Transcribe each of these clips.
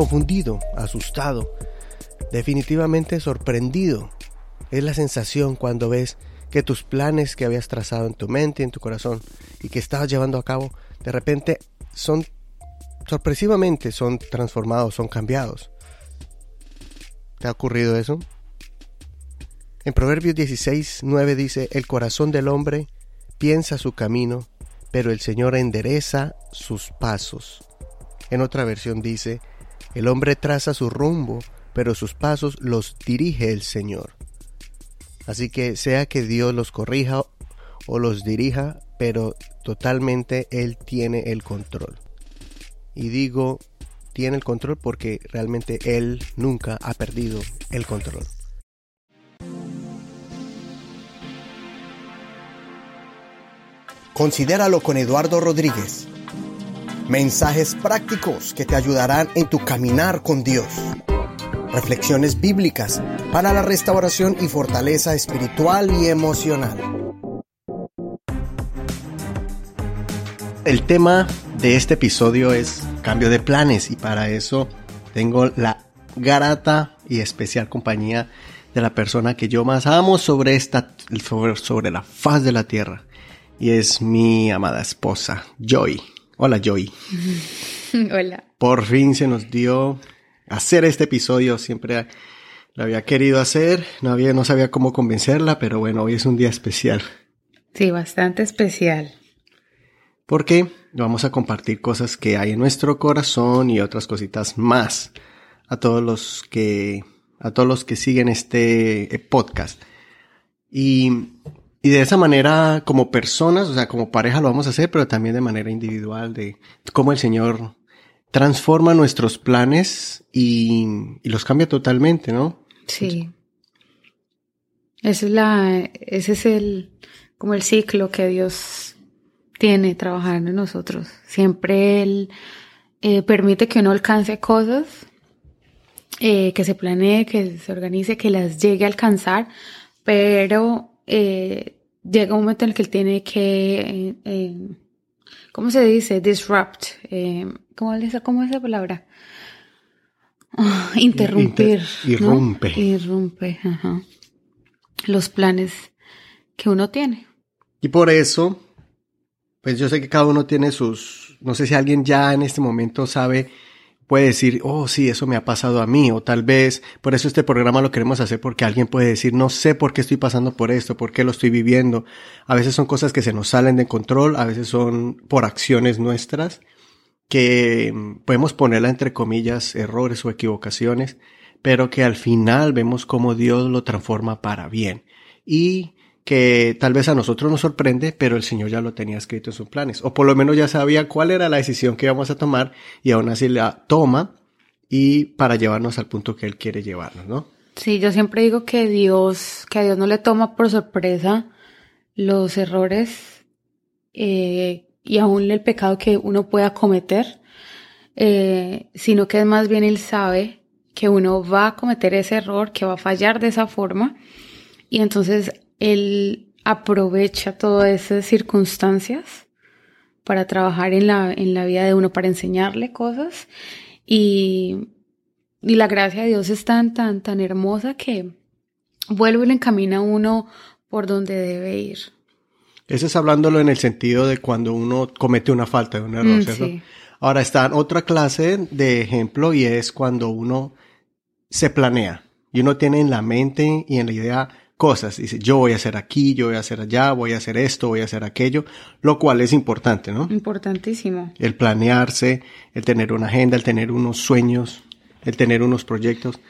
confundido, asustado, definitivamente sorprendido. Es la sensación cuando ves que tus planes que habías trazado en tu mente en tu corazón y que estabas llevando a cabo, de repente son sorpresivamente son transformados, son cambiados. ¿Te ha ocurrido eso? En Proverbios 16, 9 dice, el corazón del hombre piensa su camino, pero el Señor endereza sus pasos. En otra versión dice, el hombre traza su rumbo, pero sus pasos los dirige el Señor. Así que sea que Dios los corrija o los dirija, pero totalmente Él tiene el control. Y digo, tiene el control porque realmente Él nunca ha perdido el control. Considéralo con Eduardo Rodríguez. Mensajes prácticos que te ayudarán en tu caminar con Dios. Reflexiones bíblicas para la restauración y fortaleza espiritual y emocional. El tema de este episodio es cambio de planes y para eso tengo la grata y especial compañía de la persona que yo más amo sobre esta sobre, sobre la faz de la tierra y es mi amada esposa Joy. Hola Joy. Hola. Por fin se nos dio hacer este episodio, siempre lo había querido hacer, no había no sabía cómo convencerla, pero bueno, hoy es un día especial. Sí, bastante especial. Porque vamos a compartir cosas que hay en nuestro corazón y otras cositas más a todos los que a todos los que siguen este eh, podcast. Y y de esa manera, como personas, o sea, como pareja lo vamos a hacer, pero también de manera individual, de cómo el Señor transforma nuestros planes y, los cambia totalmente, ¿no? Sí. Esa es la, ese es el, como el ciclo que Dios tiene trabajando en nosotros. Siempre Él eh, permite que uno alcance cosas, eh, que se planee, que se organice, que las llegue a alcanzar, pero eh, llega un momento en el que él tiene que, eh, eh, ¿cómo se dice? Disrupt. ¿cómo, es, ¿Cómo es esa palabra? Ah, interrumpir. irrumpe. Irrumpe, Los planes que uno tiene. Y por eso, pues yo sé que cada uno tiene sus, no sé si alguien ya en este momento sabe puede decir, oh, sí, eso me ha pasado a mí, o tal vez por eso este programa lo queremos hacer porque alguien puede decir, no sé por qué estoy pasando por esto, por qué lo estoy viviendo. A veces son cosas que se nos salen de control, a veces son por acciones nuestras, que mm, podemos ponerla entre comillas errores o equivocaciones, pero que al final vemos cómo Dios lo transforma para bien. Y que tal vez a nosotros nos sorprende, pero el Señor ya lo tenía escrito en sus planes, o por lo menos ya sabía cuál era la decisión que íbamos a tomar y aún así la toma y para llevarnos al punto que Él quiere llevarnos, ¿no? Sí, yo siempre digo que Dios, que a Dios no le toma por sorpresa los errores eh, y aún el pecado que uno pueda cometer, eh, sino que más bien Él sabe que uno va a cometer ese error, que va a fallar de esa forma, y entonces él aprovecha todas esas circunstancias para trabajar en la, en la vida de uno, para enseñarle cosas. Y, y la gracia de Dios es tan, tan, tan hermosa que vuelve y le encamina a uno por donde debe ir. Eso es hablándolo en el sentido de cuando uno comete una falta, un error, mm, ¿cierto? Ahora está otra clase de ejemplo y es cuando uno se planea y uno tiene en la mente y en la idea cosas. Dice, yo voy a hacer aquí, yo voy a hacer allá, voy a hacer esto, voy a hacer aquello, lo cual es importante, ¿no? Importantísimo. El planearse, el tener una agenda, el tener unos sueños, el tener unos proyectos.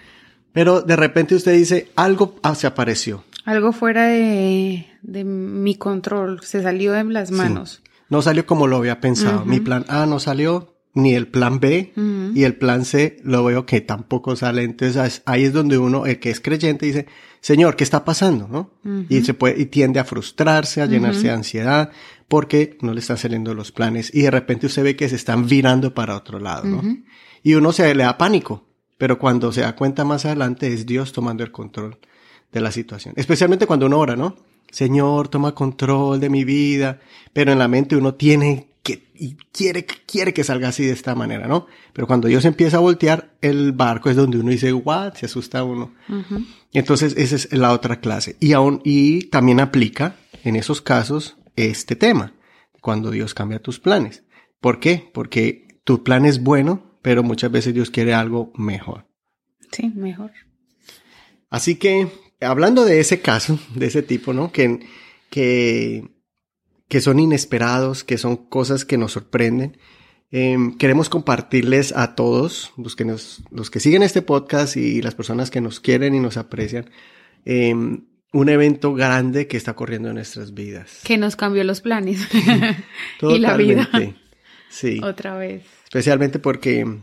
Pero de repente usted dice, algo se apareció. Algo fuera de, de mi control, se salió de las manos. No salió como lo había pensado. Mi plan A no salió, ni el plan B y el plan C lo veo que tampoco sale. Entonces ahí es donde uno, el que es creyente, dice, Señor, ¿qué está pasando? ¿no? Y se puede, y tiende a frustrarse, a llenarse de ansiedad, porque no le están saliendo los planes. Y de repente usted ve que se están virando para otro lado, ¿no? Y uno se le da pánico. Pero cuando se da cuenta más adelante es Dios tomando el control de la situación. Especialmente cuando uno ora, ¿no? Señor, toma control de mi vida. Pero en la mente uno tiene que y quiere, quiere que salga así de esta manera, ¿no? Pero cuando Dios empieza a voltear el barco es donde uno dice, what, se asusta uno. Entonces, esa es la otra clase. Y aún, y también aplica en esos casos este tema, cuando Dios cambia tus planes. ¿Por qué? Porque tu plan es bueno, pero muchas veces Dios quiere algo mejor. Sí, mejor. Así que, hablando de ese caso, de ese tipo, ¿no? Que, que, que son inesperados, que son cosas que nos sorprenden. Em, queremos compartirles a todos, los que, nos, los que siguen este podcast y las personas que nos quieren y nos aprecian, em, un evento grande que está corriendo en nuestras vidas. Que nos cambió los planes y la vida. Sí. Otra vez. Especialmente porque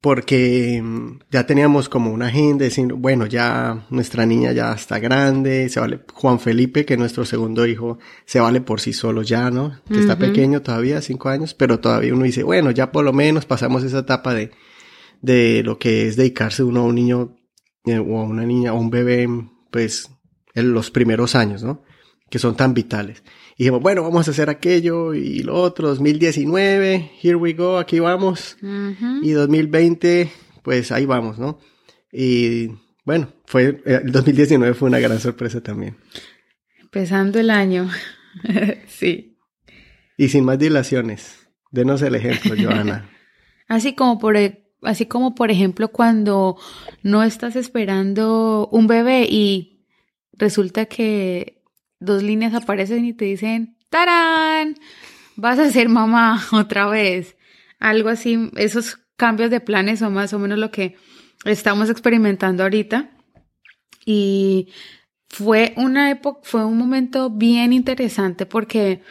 porque mm, ya teníamos como una agenda diciendo, bueno, ya nuestra niña ya está grande, se vale, Juan Felipe, que es nuestro segundo hijo, se vale por sí solo ya, ¿no? Que está pequeño todavía, cinco años, pero todavía uno dice, bueno, ya por lo menos pasamos esa etapa de, de lo que es dedicarse uno a un niño eh, o a una niña o un bebé, pues, en los primeros años, ¿no? Que son tan vitales. Y dijimos, bueno, vamos a hacer aquello y lo otro, 2019, here we go, aquí vamos. Y 2020, pues ahí vamos, ¿no? Y bueno, fue, eh, el 2019 fue una gran sorpresa también. Empezando el año, sí. Y sin más dilaciones, denos el ejemplo, Joana. así como por, e, así como por ejemplo cuando no estás esperando un bebé y resulta que dos líneas aparecen y te dicen, ¡tarán! Vas a ser mamá otra vez. Algo así, esos cambios de planes son más o menos lo que estamos experimentando ahorita. Y fue una época, fue un momento bien interesante porque,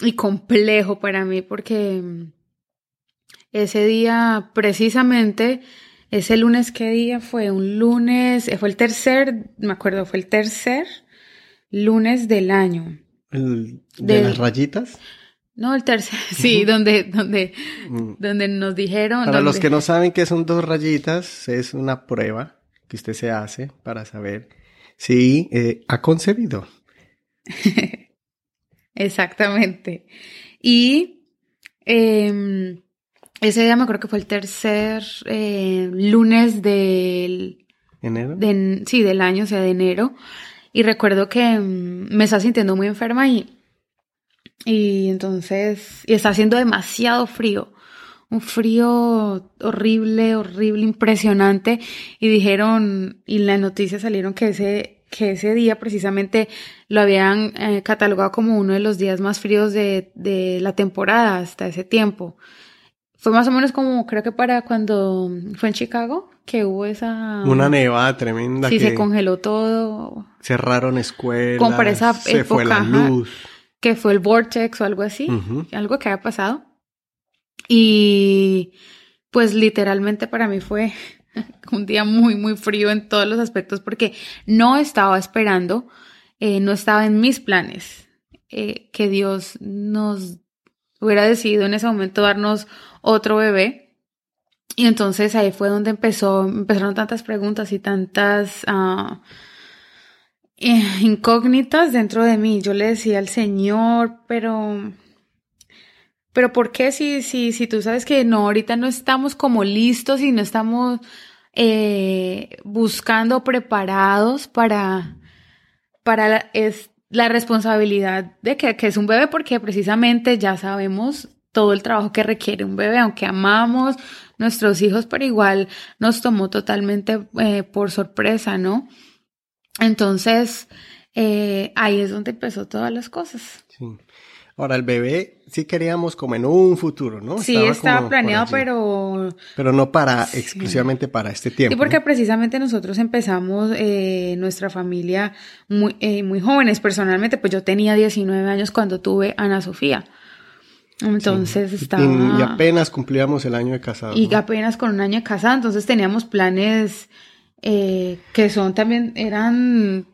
y complejo para mí, porque ese día precisamente, ese lunes, ¿qué día fue? Un lunes, fue el tercer, me acuerdo, fue el tercer lunes del año. ¿El de, las rayitas? No, el tercer, sí, donde, donde, mm. donde nos dijeron. Para los que no saben qué son dos rayitas, es una prueba que usted se hace para saber si eh, ha concebido. Exactamente. Y em, ese día me acuerdo que fue el tercer eh, lunes del... ¿Enero? sí, del año, o sea, de enero. Y recuerdo que mm, me estaba sintiendo muy enferma y, y entonces, y está haciendo demasiado frío. Un frío horrible, horrible, impresionante. Y dijeron, y las noticias salieron que ese, que ese día precisamente lo habían eh, catalogado como uno de los días más fríos de, de la temporada hasta ese tiempo. Fue más o menos como, creo que para cuando fue en Chicago, que hubo esa... Una nevada tremenda. Sí, se congeló todo. Cerraron escuelas. Como para esa se fue la luz. que fue el vortex o algo así. Algo que había pasado. Y pues literalmente para mí fue un día muy, muy frío en todos los aspectos porque no estaba esperando, eh, no estaba en mis planes eh, que Dios nos hubiera decidido en ese momento darnos otro bebé. Y entonces ahí fue donde empezó, empezaron tantas preguntas y tantas uh, incógnitas dentro de mí. Yo le decía al Señor, pero, pero ¿por qué si, si, si tú sabes que no, ahorita no estamos como listos y no estamos eh, buscando preparados para, para la responsabilidad de que, que es un bebé? Porque precisamente ya sabemos todo el trabajo que requiere un bebé, aunque amamos nuestros hijos, pero igual nos tomó totalmente eh, por sorpresa, ¿no? Entonces, eh, ahí es donde empezó todas las cosas. Sí. Ahora, el bebé sí queríamos como en un futuro, ¿no? Sí, estaba, planeado, pero... Pero no para, exclusivamente para este tiempo. Sí, porque precisamente nosotros empezamos eh, nuestra familia muy, muy jóvenes. Personalmente, pues yo tenía 19 años cuando tuve a Ana Sofía. Entonces estaba... Y, apenas cumplíamos el año de casado. Y apenas con un año de casado, entonces teníamos planes eh, que son también, eran...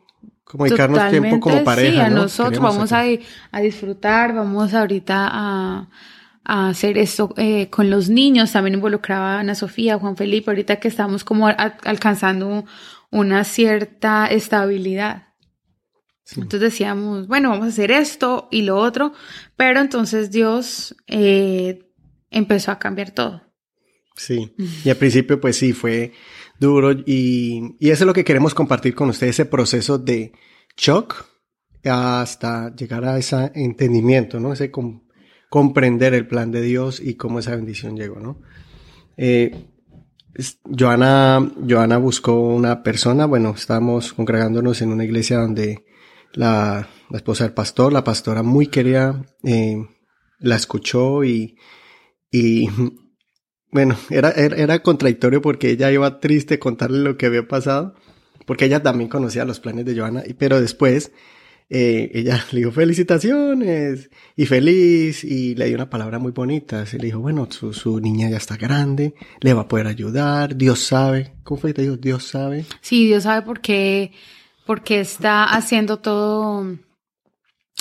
Como dedicarnos tiempo como pareja, Sí, a nosotros vamos a, a, disfrutar, vamos ahorita a, a hacer esto eh, con los niños, también involucraba a Ana Sofía, Juan Felipe, ahorita que estamos como alcanzando una cierta estabilidad. Entonces decíamos, bueno, vamos a hacer esto y lo otro, pero entonces Dios eh, empezó a cambiar todo. Sí, y al principio pues sí, fue duro y, y eso es lo que queremos compartir con ustedes, ese proceso de shock hasta llegar a ese entendimiento, ¿no? Ese comprender el plan de Dios y cómo esa bendición llegó, ¿no? Eh, Joana, Joana buscó una persona, bueno, estábamos congregándonos en una iglesia donde la, esposa del pastor, la pastora muy querida, eh, la escuchó y, y bueno, era, era, era, contradictorio porque ella iba triste contarle lo que había pasado, porque ella también conocía los planes de Joana, pero después eh, ella le dijo felicitaciones y feliz y le dio una palabra muy bonita. Se le dijo, bueno, su, su niña ya está grande, le va a poder ayudar, Dios sabe. ¿Cómo fue que te dijo? Dios sabe. Sí, Dios sabe por qué, porque está haciendo todo.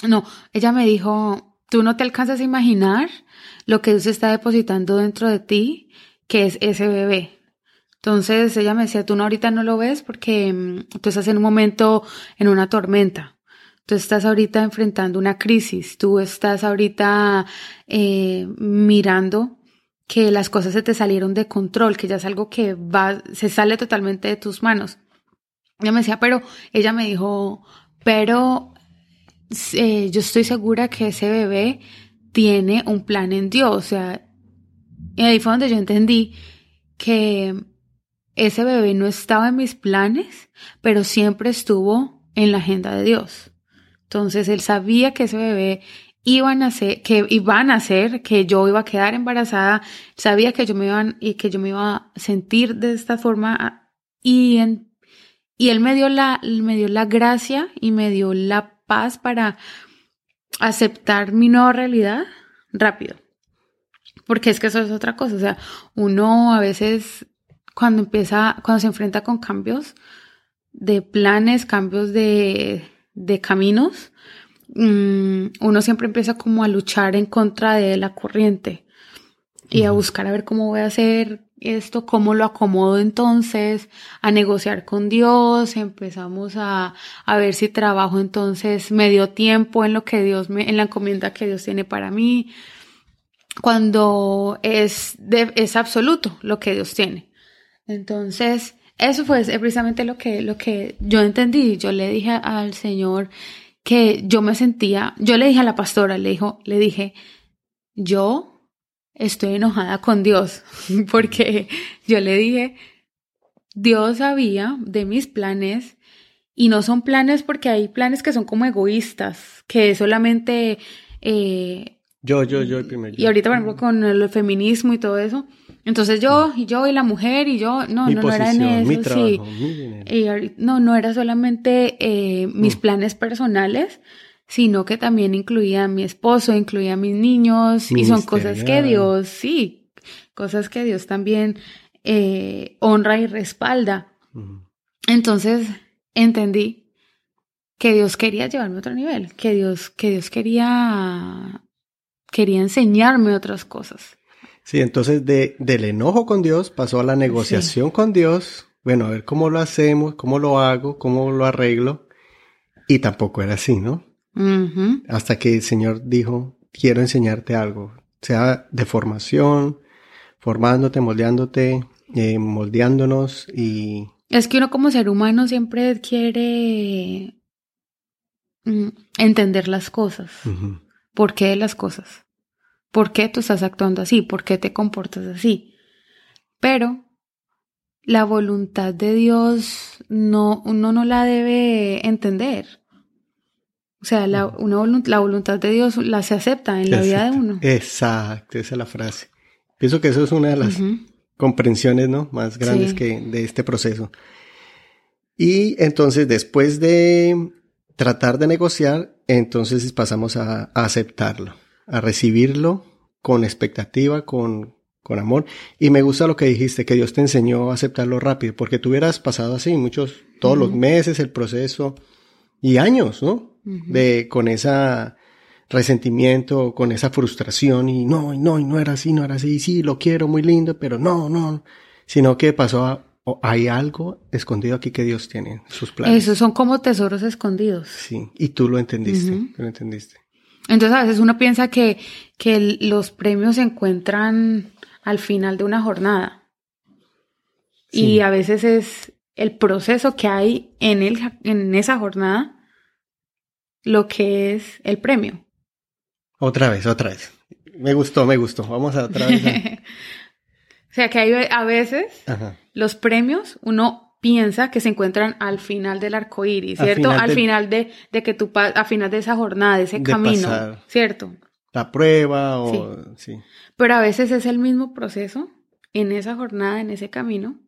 No, ella me dijo, tú no te alcanzas a imaginar lo que Dios está depositando dentro de ti, que es ese bebé. Entonces ella me decía, tú no ahorita no lo ves porque mm, tú estás en un momento, en una tormenta Tú estás ahorita enfrentando una crisis, tú estás ahorita eh, mirando que las cosas se te salieron de control, que ya es algo que va, se sale totalmente de tus manos. Ella me decía, pero ella me dijo, pero eh, yo estoy segura que ese bebé tiene un plan en Dios. O sea, y ahí fue donde yo entendí que ese bebé no estaba en mis planes, pero siempre estuvo en la agenda de Dios. Entonces él sabía que ese bebé iba a nacer, que iba a nacer, que yo iba a quedar embarazada, sabía que yo me iba y que yo me iba a sentir de esta forma y en, y él me dio la me dio la gracia y me dio la paz para aceptar mi nueva realidad rápido. Porque es que eso es otra cosa, o sea, uno a veces cuando empieza, cuando se enfrenta con cambios de planes, cambios de de caminos, mm, uno siempre empieza como a luchar en contra de la corriente y a buscar a ver cómo voy a hacer esto, cómo lo acomodo entonces, a negociar con Dios, empezamos a, a ver si trabajo entonces medio tiempo en lo que Dios me, en la encomienda que Dios tiene para mí, cuando es, de, es absoluto lo que Dios tiene. Entonces, eso fue precisamente lo que, lo que yo entendí. Yo le dije al Señor que yo me sentía, yo le dije a la pastora, le, dijo, le dije, yo estoy enojada con Dios, porque yo le dije, Dios sabía de mis planes y no son planes porque hay planes que son como egoístas, que solamente... Eh, yo, yo, yo el primero. Y ahorita, por ejemplo, con el feminismo y todo eso, entonces yo, y yo, y la mujer, y yo, no, no, no era en eso, sí. y, no, no era solamente eh, mis mm. planes personales, sino que también incluía a mi esposo, incluía a mis niños, y son cosas que Dios, sí, cosas que Dios también eh, honra y respalda. Entonces entendí que Dios quería llevarme a otro nivel, que Dios, que Dios quería, quería enseñarme otras cosas. Sí, entonces de, del enojo con Dios pasó a la negociación con Dios. Bueno, a ver cómo lo hacemos, cómo lo hago, cómo lo arreglo. Y tampoco era así, ¿no? Hasta que el Señor dijo, quiero enseñarte algo, sea de formación, formándote, moldeándote, eh, moldeándonos y... Es que uno como ser humano siempre quiere mm, entender las cosas. ¿Por qué las cosas? ¿Por qué tú estás actuando así? ¿Por qué te comportas así? Pero la voluntad de Dios no, uno no la debe entender. O sea, la, una la voluntad de Dios la se acepta en la vida de uno. Exacto, esa es la frase. Pienso que eso es una de las comprensiones ¿no? más grandes que de este proceso. Y entonces, después de tratar de negociar, entonces pasamos a aceptarlo a recibirlo con expectativa, con, con amor. Y me gusta lo que dijiste, que Dios te enseñó a aceptarlo rápido, porque tú hubieras pasado así muchos, todos los meses el proceso y años, ¿no? De, con esa resentimiento, con esa frustración y no, y no, y no era así, no era así, sí, lo quiero, muy lindo, pero no, no, sino que pasó a, hay algo escondido aquí que Dios tiene en sus planes. Esos son como tesoros escondidos. Sí, y tú lo entendiste, tú lo entendiste. Entonces a veces uno piensa que, que los premios se encuentran al final de una jornada. Y a veces es el proceso que hay en, el, en esa jornada lo que es el premio. Otra vez, otra vez. Me gustó, me gustó. Vamos a otra vez. o sea que hay, a veces los premios uno piensa que se encuentran al final del arco iris, ¿cierto? Al final, de, de, que tú al final de esa jornada, de ese camino, ¿cierto? La prueba o sí. Pero a veces es el mismo proceso en esa jornada, en ese camino,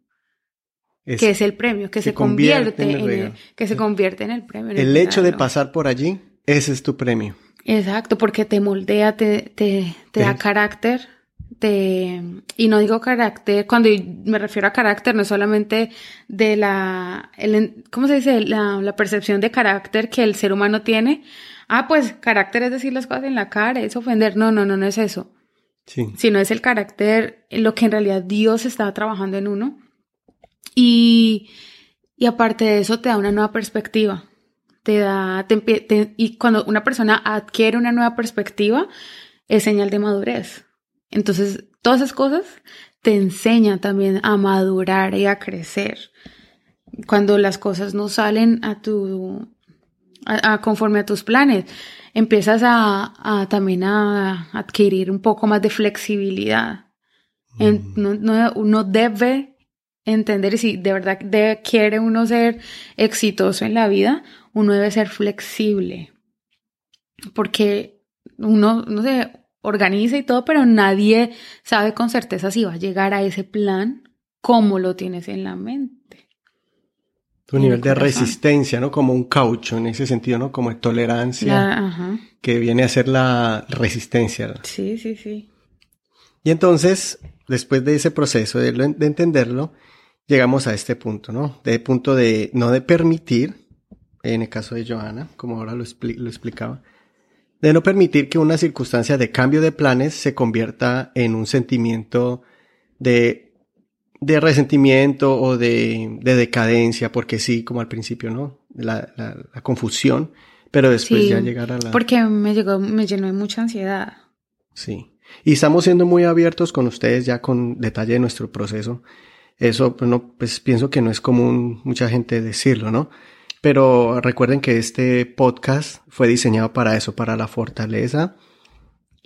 que es el premio, que se, convierte, en, el, que se convierte en el premio. el, hecho de pasar por allí, ese es tu premio. Exacto, porque te moldea, te, te, te da carácter, te, y no digo carácter, cuando me refiero a carácter, no es solamente de la, el, ¿cómo se dice? La, la percepción de carácter que el ser humano tiene. Ah, pues carácter es decir las cosas en la cara, es ofender. No, no, no, no es eso. Sí. Sino es el carácter, lo que en realidad Dios está trabajando en uno y, y aparte de eso te da una nueva perspectiva. Te da, y cuando una persona adquiere una nueva perspectiva, es señal de madurez. Entonces, todas esas cosas te enseñan también a madurar y a crecer. Cuando las cosas no salen a tu, a, conforme a tus planes, empiezas a, a, también a adquirir un poco más de flexibilidad. En, no, no, uno debe entender si de verdad quiere uno ser exitoso en la vida, uno debe ser flexible. Porque uno, no se organiza y todo, pero nadie sabe con certeza si va a llegar a ese plan como lo tienes en la mente. Tu nivel de resistencia, ¿no? Como un caucho en ese sentido, ¿no? Como de tolerancia. Que viene a ser la resistencia. Sí, sí, sí. Y entonces, después de ese proceso de, de entenderlo, llegamos a este punto, ¿no? De punto de no de permitir, en el caso de Johanna, como ahora lo, lo explicaba, de no permitir que una circunstancia de cambio de planes se convierta en un sentimiento de, de resentimiento o de, de, decadencia, porque sí, como al principio, ¿no? La, la, confusión, pero después ya llegar a la... Porque me, llegó, me llenó de mucha ansiedad. Sí. Y estamos siendo muy abiertos con ustedes ya con detalle de nuestro proceso eso, pues, no, pues pienso que no es común mucha gente decirlo, ¿no? Pero recuerden que este podcast fue diseñado para eso, para la fortaleza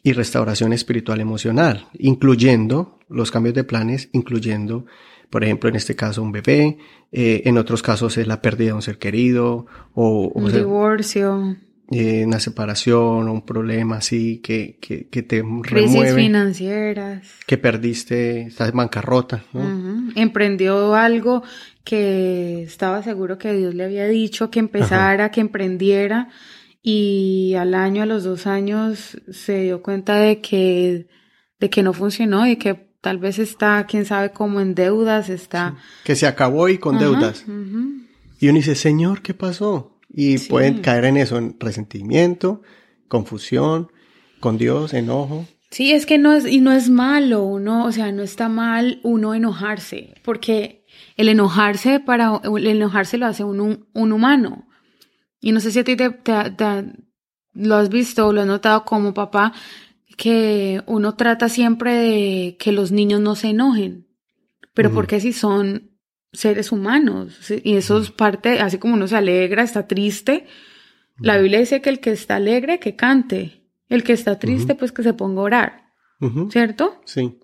y restauración espiritual emocional, incluyendo los cambios de planes, incluyendo, por ejemplo, en este caso un bebé, eh, en otros casos es la pérdida de un ser querido o, un divorcio. Eh, una separación o un problema así que, que, que te Crisis financieras. Que perdiste, estás en bancarrota. Emprendió algo que estaba seguro que Dios le había dicho que empezara, que emprendiera y al año, a los dos años se dio cuenta de que, de que no funcionó y que tal vez está, quién sabe cómo en deudas, está... Que se acabó y con deudas. Y uno dice, Señor, ¿qué pasó? Y pueden caer en eso, en resentimiento, confusión, con Dios, enojo. Sí, es que no es, y no es malo, uno, o sea, no está mal uno enojarse, porque el enojarse para, el enojarse lo hace un, un humano. Y no sé si a ti te, lo has visto o lo has notado como papá, que uno trata siempre de que los niños no se enojen. Pero porque si son seres humanos. Y eso es parte, así como uno se alegra, está triste. La Biblia dice que el que está alegre, que cante. El que está triste, pues que se ponga a orar. ¿Cierto? Sí.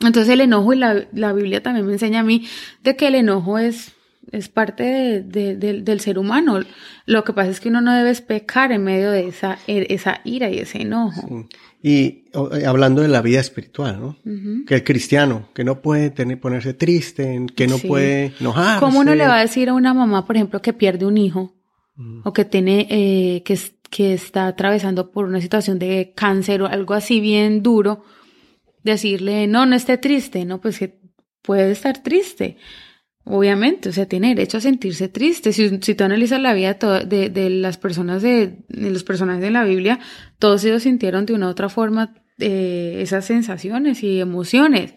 Entonces el enojo, y la, la, Biblia también me enseña a mí de que el enojo es, es parte de, del ser humano. Lo que pasa es que uno no debe pecar en medio de esa, e, esa ira y ese enojo. Y eh, hablando de la vida espiritual, ¿no? Que el cristiano, que no puede tener, ponerse triste, que no puede enojarse. ¿Cómo uno le va a decir a una mamá, por ejemplo, que pierde un hijo? O que tiene, eh, que, que está atravesando por una situación de cáncer o algo así bien duro, decirle, no, no esté triste, no, pues que puede estar triste. Obviamente, o sea, tiene derecho a sentirse triste. Si, si tú analizas la vida de, de, las personas de, de, los personajes de la Biblia, todos ellos sintieron de una u otra forma eh, esas sensaciones y emociones.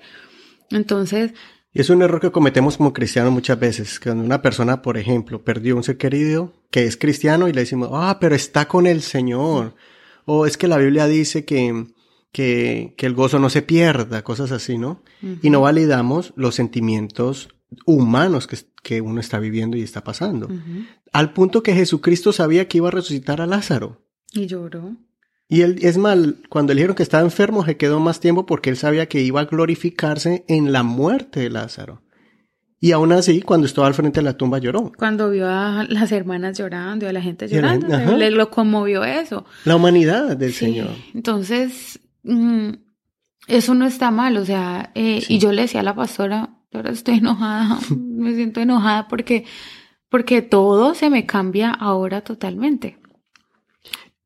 Entonces, Y es un error que cometemos como cristianos muchas veces. Cuando una persona, por ejemplo, perdió un ser querido que es cristiano y le decimos, ah, pero está con el Señor. O es que la Biblia dice que, que, que el gozo no se pierda, cosas así, ¿no? Y no validamos los sentimientos humanos que, que uno está viviendo y está pasando. Al punto que Jesucristo sabía que iba a resucitar a Lázaro. Y lloró. Y él, es mal, cuando le dijeron que estaba enfermo, se quedó más tiempo porque él sabía que iba a glorificarse en la muerte de Lázaro. Y aún así, cuando estaba al frente de la tumba, lloró. Cuando vio a las hermanas llorando, a la gente llorando, le lo conmovió eso. La humanidad del Señor. Entonces, mm, eso no está mal, o sea, eh, y yo le decía a la pastora, ahora estoy enojada, me siento enojada porque, porque todo se me cambia ahora totalmente.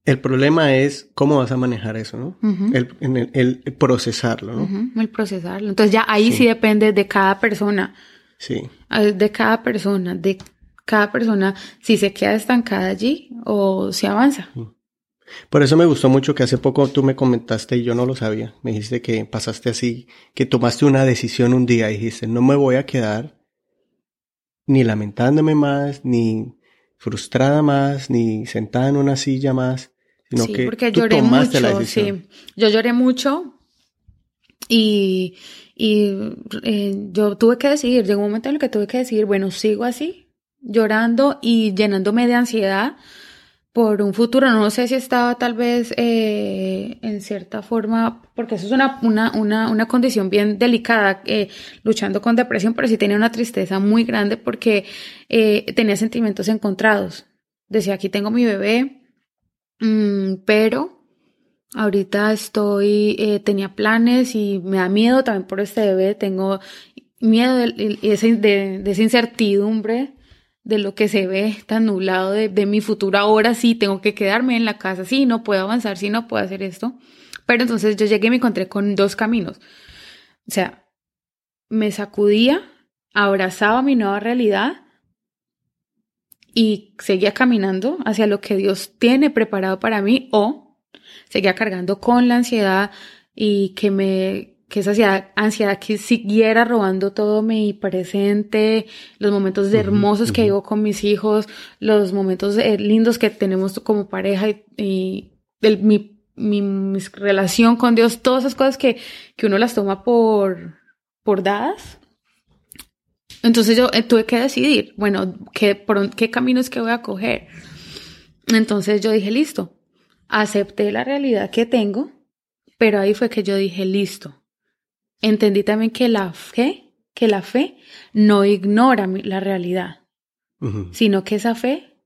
El problema es cómo vas a manejar eso, ¿no? el, el, procesarlo, ¿no? El procesarlo. Entonces ya ahí sí. depende de cada persona. Sí. Ah, de cada persona, de cada persona, si se queda estancada allí o si avanza. Por eso me gustó mucho que hace poco tú me comentaste y yo no lo sabía. Me dijiste que pasaste así, que tomaste una decisión un día y dijiste, no me voy a quedar ni lamentándome más, ni frustrada más, ni sentada en una silla más, sino sí, que porque lloré mucho, Sí, yo lloré mucho y, y eh, yo tuve que decidir, llegó un momento en el que tuve que decidir, bueno, sigo así, llorando y llenándome de ansiedad por un futuro. No sé si estaba tal vez eh, en cierta forma, porque eso es una, una, una, una condición bien delicada, eh, luchando con depresión, pero sí tenía una tristeza muy grande porque eh, tenía sentimientos encontrados. Decía, aquí tengo mi bebé, mm, pero ahorita estoy, eh, tenía planes y me da miedo también por este bebé, tengo miedo de, esa incertidumbre de lo que se ve tan nublado de, de, mi futuro ahora, sí, tengo que quedarme en la casa, sí, no puedo avanzar, sí, no puedo hacer esto. Pero entonces yo llegué y me encontré con dos caminos. O sea, me sacudía, abrazaba mi nueva realidad y seguía caminando hacia lo que Dios tiene preparado para mí o seguía cargando con la ansiedad y que me que esa ansiedad, que siguiera robando todo mi presente, los momentos hermosos que vivo con mis hijos, los momentos eh, lindos que tenemos como pareja y, mi, mi, relación con Dios, todas esas cosas que, que uno las toma por, por dadas. Entonces yo eh, tuve que decidir, bueno, ¿qué, por, ¿qué caminos que voy a coger? Entonces yo dije, listo, acepté la realidad que tengo, pero ahí fue que yo dije, listo, entendí también que la fe, que la fe no ignora la realidad, sino que esa fe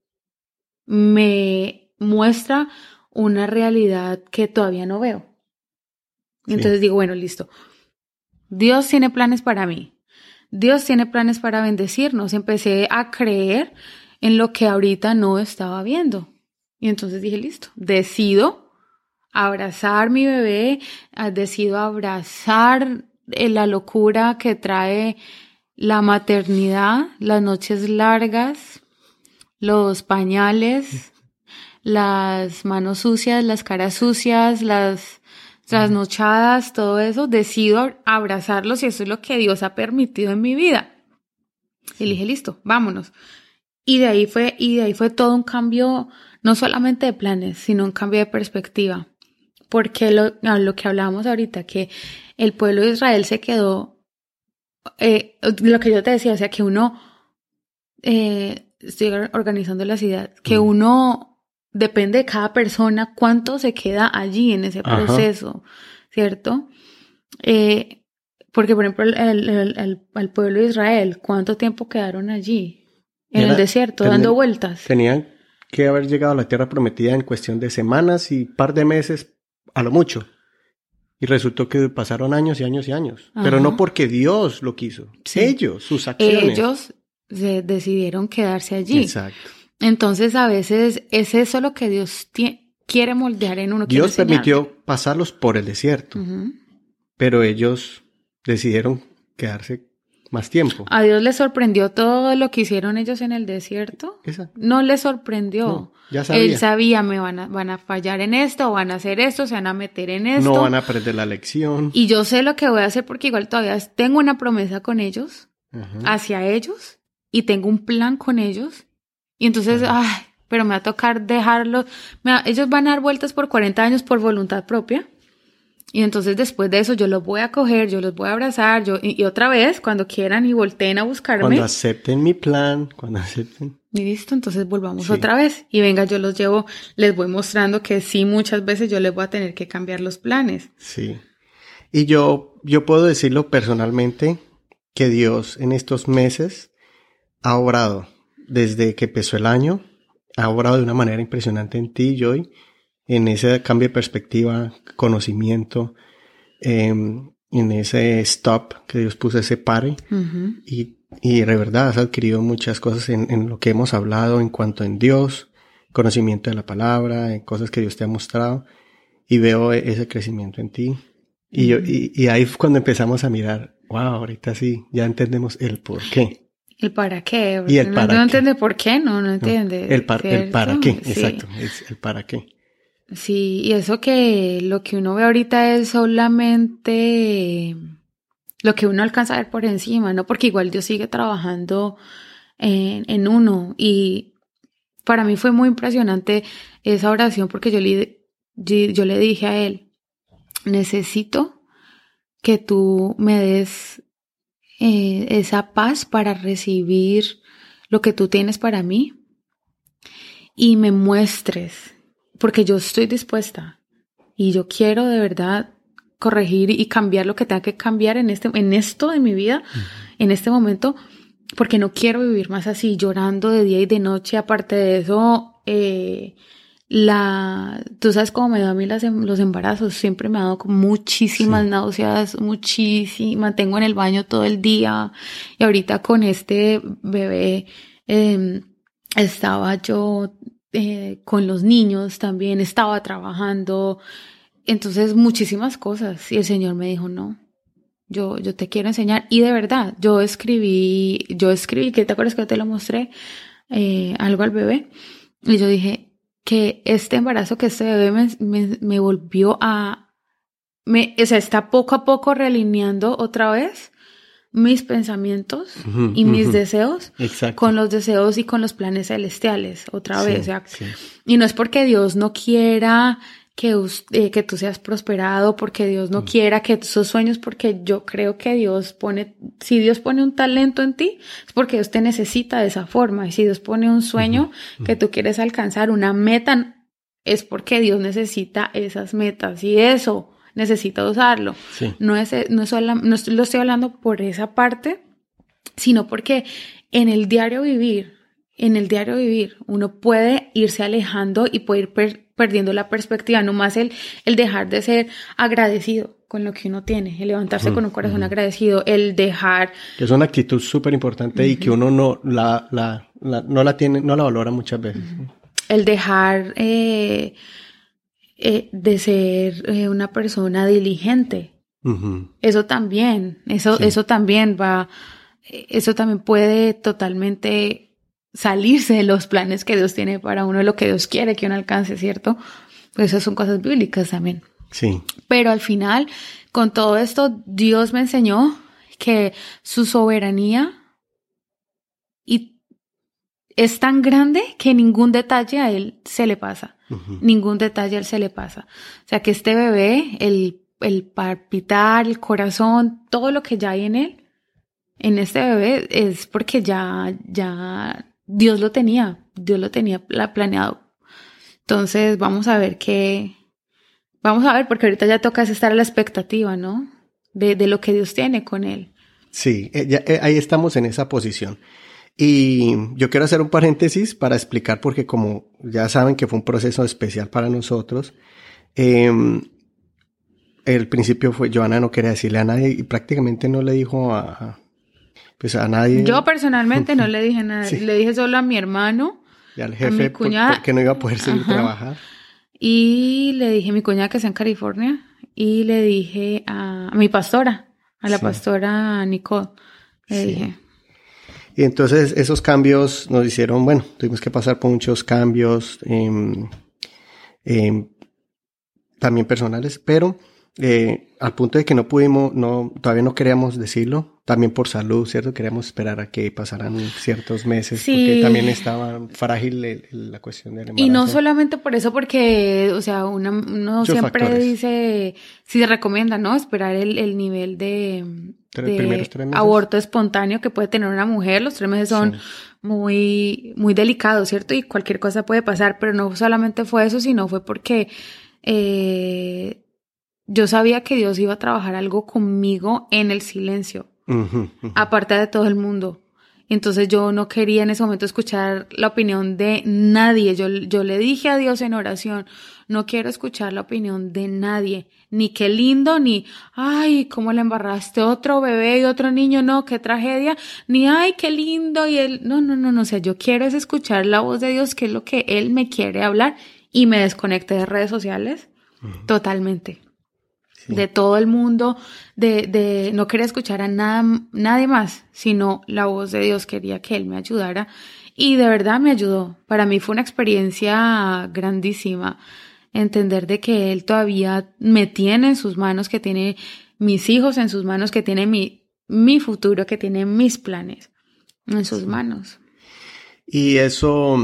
me muestra una realidad que todavía no veo. Entonces digo, bueno, listo. Dios tiene planes para mí. Dios tiene planes para bendecirnos. Empecé a creer en lo que ahorita no estaba viendo. Y entonces dije, listo, decido abrazar mi bebé, ah, decido abrazar la locura que trae la maternidad, las noches largas, los pañales, las manos sucias, las caras sucias, las trasnochadas, todo eso, decido abrazarlos y eso es lo que Dios ha permitido en mi vida. Y dije, listo, vámonos. Y de ahí fue, y de ahí fue todo un cambio, no solamente de planes, sino un cambio de perspectiva. Porque lo, lo que hablábamos ahorita, que el pueblo de Israel se quedó, eh, lo que yo te decía, o sea, que uno, eh, estoy organizando la ciudad, que uno depende de cada persona cuánto se queda allí en ese proceso, ¿cierto? Eh, porque, por ejemplo, el, el, pueblo de Israel, ¿cuánto tiempo quedaron allí? En el desierto, dando vueltas. Tenían que haber llegado a la tierra prometida en cuestión de semanas y par de meses, a lo mucho. Y resultó que pasaron años y años y años. Pero no porque Dios lo quiso. Ellos, sus acciones. Ellos decidieron quedarse allí. Exacto. Entonces a veces es eso lo que Dios quiere moldear en uno. Dios permitió pasarlos por el desierto. Pero ellos decidieron quedarse más tiempo. A Dios le sorprendió todo lo que hicieron ellos en el desierto. Exacto. No le sorprendió. No, ya sabía. Él sabía, me van a, van a fallar en esto, van a hacer esto, se van a meter en esto. No van a aprender la lección. Y yo sé lo que voy a hacer porque igual todavía tengo una promesa con ellos, Ajá. hacia ellos, y tengo un plan con ellos. Y entonces, ay, pero me va a tocar dejarlos. va- ellos van a dar vueltas por 40 años por voluntad propia. Y entonces después de eso yo los voy a coger, yo los voy a abrazar, yo, y, y otra vez, cuando quieran y volteen a buscarme. Cuando acepten mi plan, cuando acepten. Y listo, entonces volvamos Sí. otra vez. Y venga, yo los llevo, les voy mostrando que sí, muchas veces yo les voy a tener que cambiar los planes. Sí. Y yo, yo puedo decirlo personalmente que Dios en estos meses ha obrado desde que empezó el año, ha obrado de una manera impresionante en ti, Joy, en ese cambio de perspectiva, conocimiento, em, en ese stop que Dios puso, ese pare. Ujú. Y, y de verdad has adquirido muchas cosas en, en lo que hemos hablado en cuanto en Dios, conocimiento de la palabra, en cosas que Dios te ha mostrado. Y veo e- ese crecimiento en ti. Y, yo, y, y ahí cuando empezamos a mirar, wow, ahorita sí, ya entendemos el por qué. ¿El para qué? Y el no, para no qué. entiende por qué, no, no entiende. El, par- el para qué, Sí. exacto, es el para qué. Sí, y eso que lo que uno ve ahorita es solamente lo que uno alcanza a ver por encima, ¿no? Porque igual Dios sigue trabajando en, uno. Y para mí fue muy impresionante esa oración porque yo le, yo le dije a él, necesito que tú me des eh, esa paz para recibir lo que tú tienes para mí y me muestres, porque yo estoy dispuesta y yo quiero de verdad corregir y cambiar lo que tenga que cambiar en, este, en esto de mi vida, en este momento, porque no quiero vivir más así, llorando de día y de noche. Aparte de eso, eh, la, tú sabes cómo me da a mí las, em- los embarazos, siempre me ha dado muchísimas Sí. náuseas, muchísimas, tengo en el baño todo el día y ahorita con este bebé eh, estaba yo eh, con los niños también, estaba trabajando, entonces muchísimas cosas y el Señor me dijo no. Yo, yo te quiero enseñar. Y de verdad, yo escribí, yo escribí, que te acuerdas que yo te lo mostré, eh, algo al bebé. Y yo dije que este embarazo, que este bebé me, me, volvió a, me, o sea, está poco a poco realineando otra vez mis pensamientos y mis deseos Exacto. con los deseos y con los planes celestiales otra Sí, vez. O sea, sí. y no es porque Dios no quiera que, eh, que tú seas prosperado, porque Dios Mm. no quiera que esos sueños, porque yo creo que Dios pone, si Dios pone un talento en ti, es porque Dios te necesita de esa forma. Y si Dios pone un sueño que tú quieres alcanzar, una meta, es porque Dios necesita esas metas y eso necesita usarlo. Sí. No es, no es no lo estoy hablando por esa parte, sino porque en el diario vivir, en el diario vivir, uno puede irse alejando y puede ir per- perdiendo la perspectiva, nomás el, el dejar de ser agradecido con lo que uno tiene, el levantarse con un corazón agradecido, el dejar, Que es una actitud súper importante y que uno no la, la, la- no la tiene, no la valora muchas veces. el dejar eh, eh, de ser eh, una persona diligente. Eso también, eso, Sí. eso también va, eso también puede totalmente salirse de los planes que Dios tiene para uno, de lo que Dios quiere que uno alcance, ¿cierto? Pues esas son cosas bíblicas también. Sí. Pero al final, con todo esto, Dios me enseñó que su soberanía y es tan grande que ningún detalle a él se le pasa Ningún detalle se le pasa. O sea que este bebé, el, el palpitar, el corazón, todo lo que ya hay en él, en este bebé, es porque ya, ya Dios lo tenía, Dios lo tenía pla- planeado. Entonces vamos a ver qué, vamos a ver, porque ahorita ya toca es estar a la expectativa, ¿no? De, de lo que Dios tiene con él. Sí, eh, ya, eh, ahí estamos en esa posición. Y yo quiero hacer un paréntesis para explicar, porque como ya saben que fue un proceso especial para nosotros, em, el principio fue, Joana no quería decirle a nadie y prácticamente no le dijo a, a- pues a nadie, Yo personalmente no le dije nada, Sí. le dije solo a mi hermano y al mi jefe, por- cuñada- porque no iba a poder seguir Ajá. trabajar. Y le dije a mi cuñada que está en California y le dije a, a mi pastora, a la Sí. pastora Nicole, Le dije. Y entonces esos cambios nos hicieron, bueno, tuvimos que pasar por muchos cambios, em, em, también personales, pero eh, al punto de que no pudimos, no, todavía no queríamos decirlo, también por salud, ¿cierto? Queríamos esperar a que pasaran ciertos meses, porque también estaba frágil la cuestión del embarazo. Y no solamente por eso, porque, o sea, una, uno siempre dice, si se recomienda, ¿no? Esperar el, el nivel de, aborto espontáneo que puede tener una mujer, los tres meses son muy, muy delicados, ¿cierto? Y cualquier cosa puede pasar, pero no solamente fue eso, sino fue porque... Eh, yo sabía que Dios iba a trabajar algo conmigo en el silencio, aparte de todo el mundo. Entonces yo no quería en ese momento escuchar la opinión de nadie. Yo, yo le dije a Dios en oración, no quiero escuchar la opinión de nadie. Ni qué lindo, ni, ay, cómo le embarraste otro bebé y otro niño, no, qué tragedia. Ni, ay, qué lindo. Y él, no, no, no, no, o sea, yo quiero es escuchar la voz de Dios, que es lo que Él me quiere hablar. Y me desconecté de redes sociales totalmente de todo el mundo, de, de, no quería escuchar a nada, nadie más, sino la voz de Dios, quería que Él me ayudara. Y de verdad me ayudó. Para mí fue una experiencia grandísima entender de que Él todavía me tiene en sus manos, que tiene mis hijos en sus manos, que tiene mi, mi futuro, que tiene mis planes en sus manos. Y eso,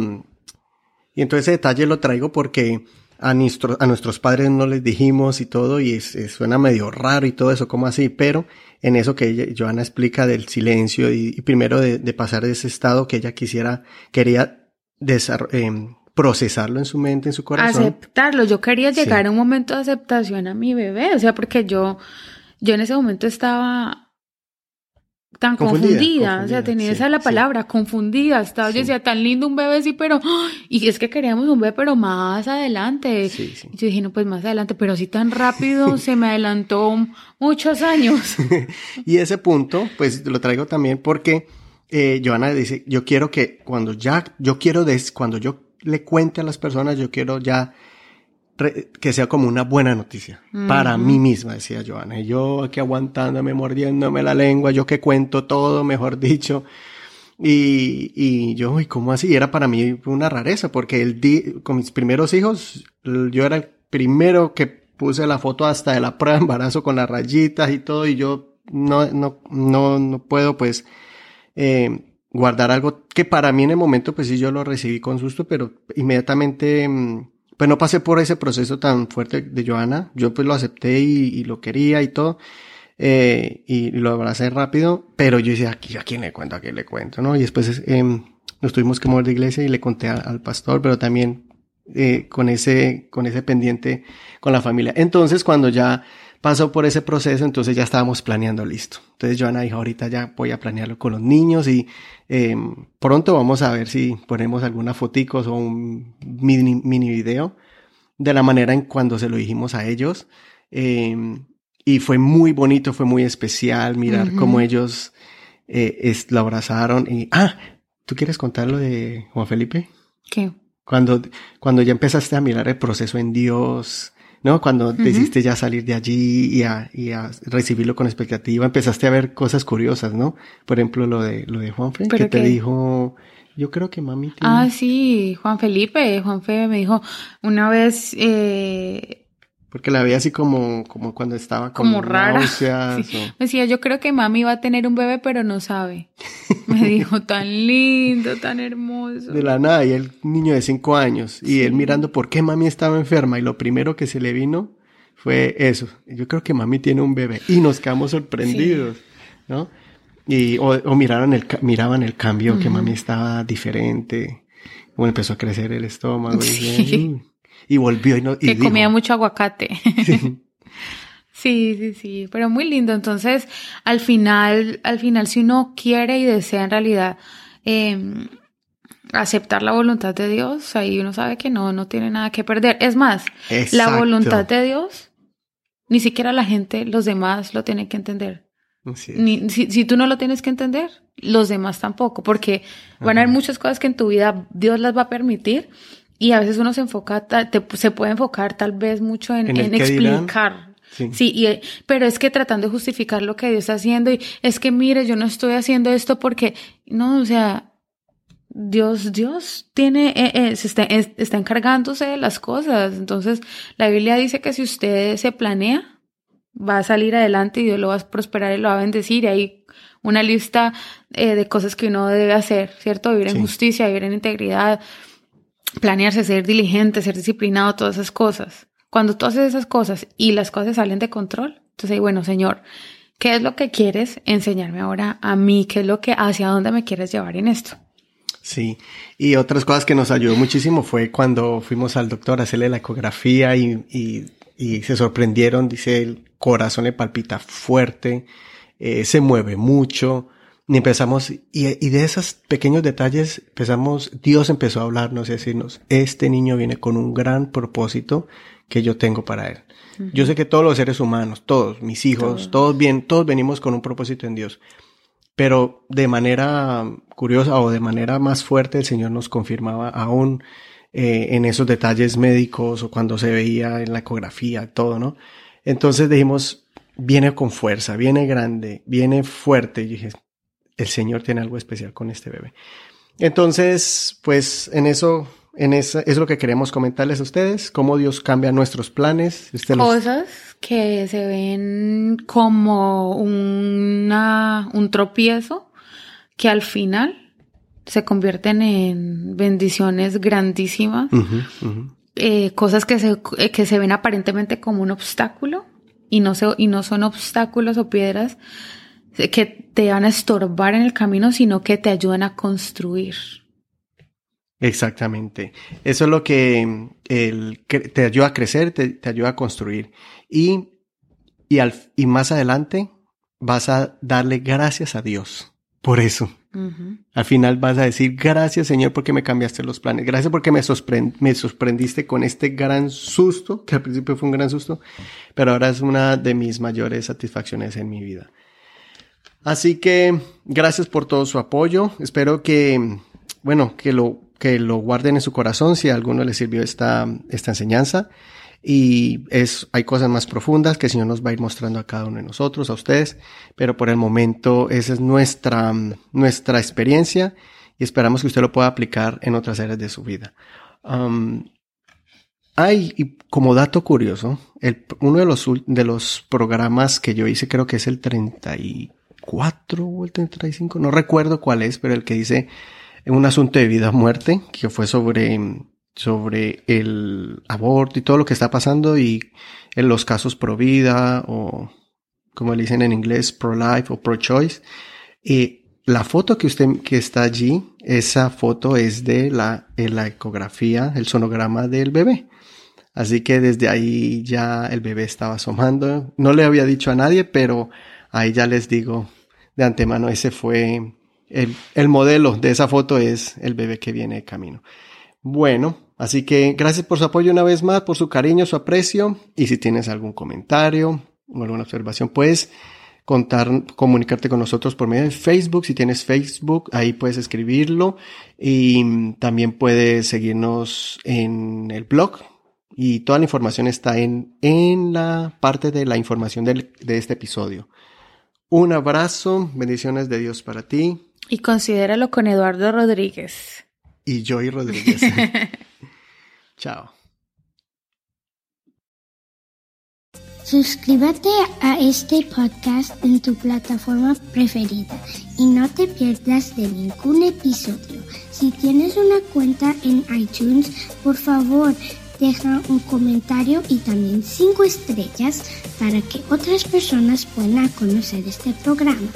y entonces ese detalle lo traigo porque a, a nuestros padres no les dijimos y todo, y suena medio raro y todo eso, como así, pero en eso que ella, Joana explica del silencio y, primero de, pasar de ese estado que ella quisiera, quería eh, procesarlo en su mente, en su corazón. Aceptarlo, yo quería llegar a un momento de aceptación a mi bebé, o sea, porque yo, yo en ese momento estaba tan confundida, o sea, tenía esa la palabra, confundida, estaba, yo decía, tan lindo un bebé, sí, pero, y es que queríamos un bebé, pero más adelante, y yo dije, no, pues más adelante, pero sí tan rápido, se me adelantó muchos años. y ese punto, pues lo traigo también porque eh, Joana dice, yo quiero que cuando ya, yo quiero, des, cuando yo le cuente a las personas, yo quiero ya que sea como una buena noticia para mí misma, decía Joana. Y yo aquí aguantándome, mordiéndome la lengua, yo que cuento todo, mejor dicho. Y, y yo, ¿y cómo así? era para mí una rareza, porque el di con mis primeros hijos, yo era el primero que puse la foto hasta de la prueba de embarazo con las rayitas y todo, y yo no, no, no, no puedo pues eh, guardar algo que para mí en el momento pues sí yo lo recibí con susto, pero inmediatamente... Pues no pasé por ese proceso tan fuerte de Joana. Yo pues lo acepté y, lo quería y todo. Eh, y lo abracé rápido, pero yo decía, ¿a quién le cuento? ¿A quién le cuento? ¿No? Y después eh, nos tuvimos que mover de iglesia y le conté al pastor, pero también eh, con ese, con ese pendiente con la familia. Entonces, cuando ya pasó por ese proceso, entonces ya estábamos planeando listo. Entonces Joana dijo, ahorita ya voy a planearlo con los niños y eh, pronto vamos a ver si ponemos alguna foticos o un mini, mini video de la manera en cuando se lo dijimos a ellos. Eh, y fue muy bonito, fue muy especial mirar cómo ellos eh, lo abrazaron. Y, ah, ¿tú quieres contar lo de Juan Felipe? ¿Qué? Cuando, cuando ya empezaste a mirar el proceso en Dios, ¿no? Cuando decidiste ya salir de allí y a, y a, recibirlo con expectativa, empezaste a ver cosas curiosas, ¿no? Por ejemplo, lo de, lo de Juanfe, que te dijo, yo creo que mami tiene... Ah, sí, Juan Felipe, Juanfe me dijo una vez, eh, porque la veía así como, como cuando estaba como, rara. Me decía, yo creo que mami va a tener un bebé, pero no sabe. Me dijo, tan lindo, tan hermoso. De la nada, y el niño de cinco años, y él mirando por qué mami estaba enferma, y lo primero que se le vino fue eso. Yo creo que mami tiene un bebé, y nos quedamos sorprendidos, ¿no? Y, o, miraron el, miraban el cambio, que mami estaba diferente, como empezó a crecer el estómago, y, y volvió y no. que comía mucho aguacate. Sí. sí, sí, pero muy lindo. Entonces, al final, al final, si uno quiere y desea en realidad em, aceptar la voluntad de Dios, ahí uno sabe que no, no tiene nada que perder. Es más, la voluntad de Dios, ni siquiera la gente, los demás lo tienen que entender. Ni, si, si, tú no lo tienes que entender, los demás tampoco, porque van a haber muchas cosas que en tu vida Dios las va a permitir y a veces uno se enfoca, se puede enfocar tal vez mucho en, explicar. Sí, pero es que tratando de justificar lo que Dios está haciendo y es que mire, yo no estoy haciendo esto porque, no, o sea, Dios, Dios tiene, eh, eh, se está, está encargándose de las cosas. Entonces, la Biblia dice que si usted se planea, va a salir adelante y Dios lo va a prosperar y lo va a bendecir. Y hay una lista eh, de cosas que uno debe hacer, ¿cierto? Vivir en justicia, vivir en integridad, planearse, ser diligente, ser disciplinado, todas esas cosas. Cuando tú haces esas cosas y las cosas salen de control, entonces, bueno, Señor, ¿qué es lo que quieres enseñarme ahora a mí? ¿Qué es lo que, hacia dónde me quieres llevar en esto? Sí, y otras cosas que nos ayudó muchísimo fue cuando fuimos al doctor a hacerle la ecografía y, y, y se sorprendieron, dice, el corazón le palpita fuerte, eh, se mueve mucho, y empezamos, y, y, de esos pequeños detalles empezamos, Dios empezó a hablarnos y a decirnos, este niño viene con un gran propósito que yo tengo para él. Yo sé que todos los seres humanos, todos, mis hijos, todos bien, todos venimos con un propósito en Dios. Pero de manera curiosa o de manera más fuerte el Señor nos confirmaba aún eh, en esos detalles médicos o cuando se veía en la ecografía, todo, ¿no? Entonces dijimos, viene con fuerza, viene grande, viene fuerte. Y dije, el Señor tiene algo especial con este bebé. Entonces, pues en eso, en eso es lo que queremos comentarles a ustedes, cómo Dios cambia nuestros planes. Cosas que se ven como una, un tropiezo que al final se convierten en bendiciones grandísimas. Eh, cosas que se, eh, que se ven aparentemente como un obstáculo y no, se, y no son obstáculos o piedras que te van a estorbar en el camino, sino que te ayudan a construir. Exactamente. Eso es lo que el, te ayuda a crecer, te, ayuda a construir. Y, y, al, y más adelante vas a darle gracias a Dios por eso. Al final vas a decir, gracias Señor porque me cambiaste los planes, gracias porque me, me sorprendiste con este gran susto, que al principio fue un gran susto, pero ahora es una de mis mayores satisfacciones en mi vida. Así que gracias por todo su apoyo, espero que, bueno, que lo, que lo guarden en su corazón si a alguno le sirvió esta, esta enseñanza. Y es, hay cosas más profundas que el Señor nos va a ir mostrando a cada uno de nosotros, a ustedes, pero por el momento esa es nuestra, nuestra experiencia y esperamos que usted lo pueda aplicar en otras áreas de su vida. Um, hay, y como dato curioso, el, uno de los, de los programas que yo hice, creo que es el 34 o el 35, no recuerdo cuál es, pero el que dice un asunto de vida muerte, que fue sobre sobre el aborto y todo lo que está pasando y en los casos pro vida o como le dicen en inglés pro life o pro choice. Y la foto que usted que está allí, esa foto es de la, la ecografía, el sonograma del bebé. Así que desde ahí ya el bebé estaba asomando. No le había dicho a nadie, pero ahí ya les digo de antemano, ese fue el, el modelo de esa foto es el bebé que viene de camino. Bueno, Así que gracias por su apoyo una vez más, por su cariño, su aprecio. Y si tienes algún comentario o alguna observación, puedes contar, comunicarte con nosotros por medio de Facebook. Si tienes Facebook, ahí puedes escribirlo. Y también puedes seguirnos en el blog. Y toda la información está en, en la parte de la información de este episodio. Un abrazo, bendiciones de Dios para ti. Y considéralo con Eduardo Rodríguez. Y Joy Rodríguez. Chao. Suscríbete a este podcast en tu plataforma preferida y no te pierdas de ningún episodio. Si tienes una cuenta en iTunes, por favor, deja un comentario y también cinco estrellas para que otras personas puedan conocer este programa.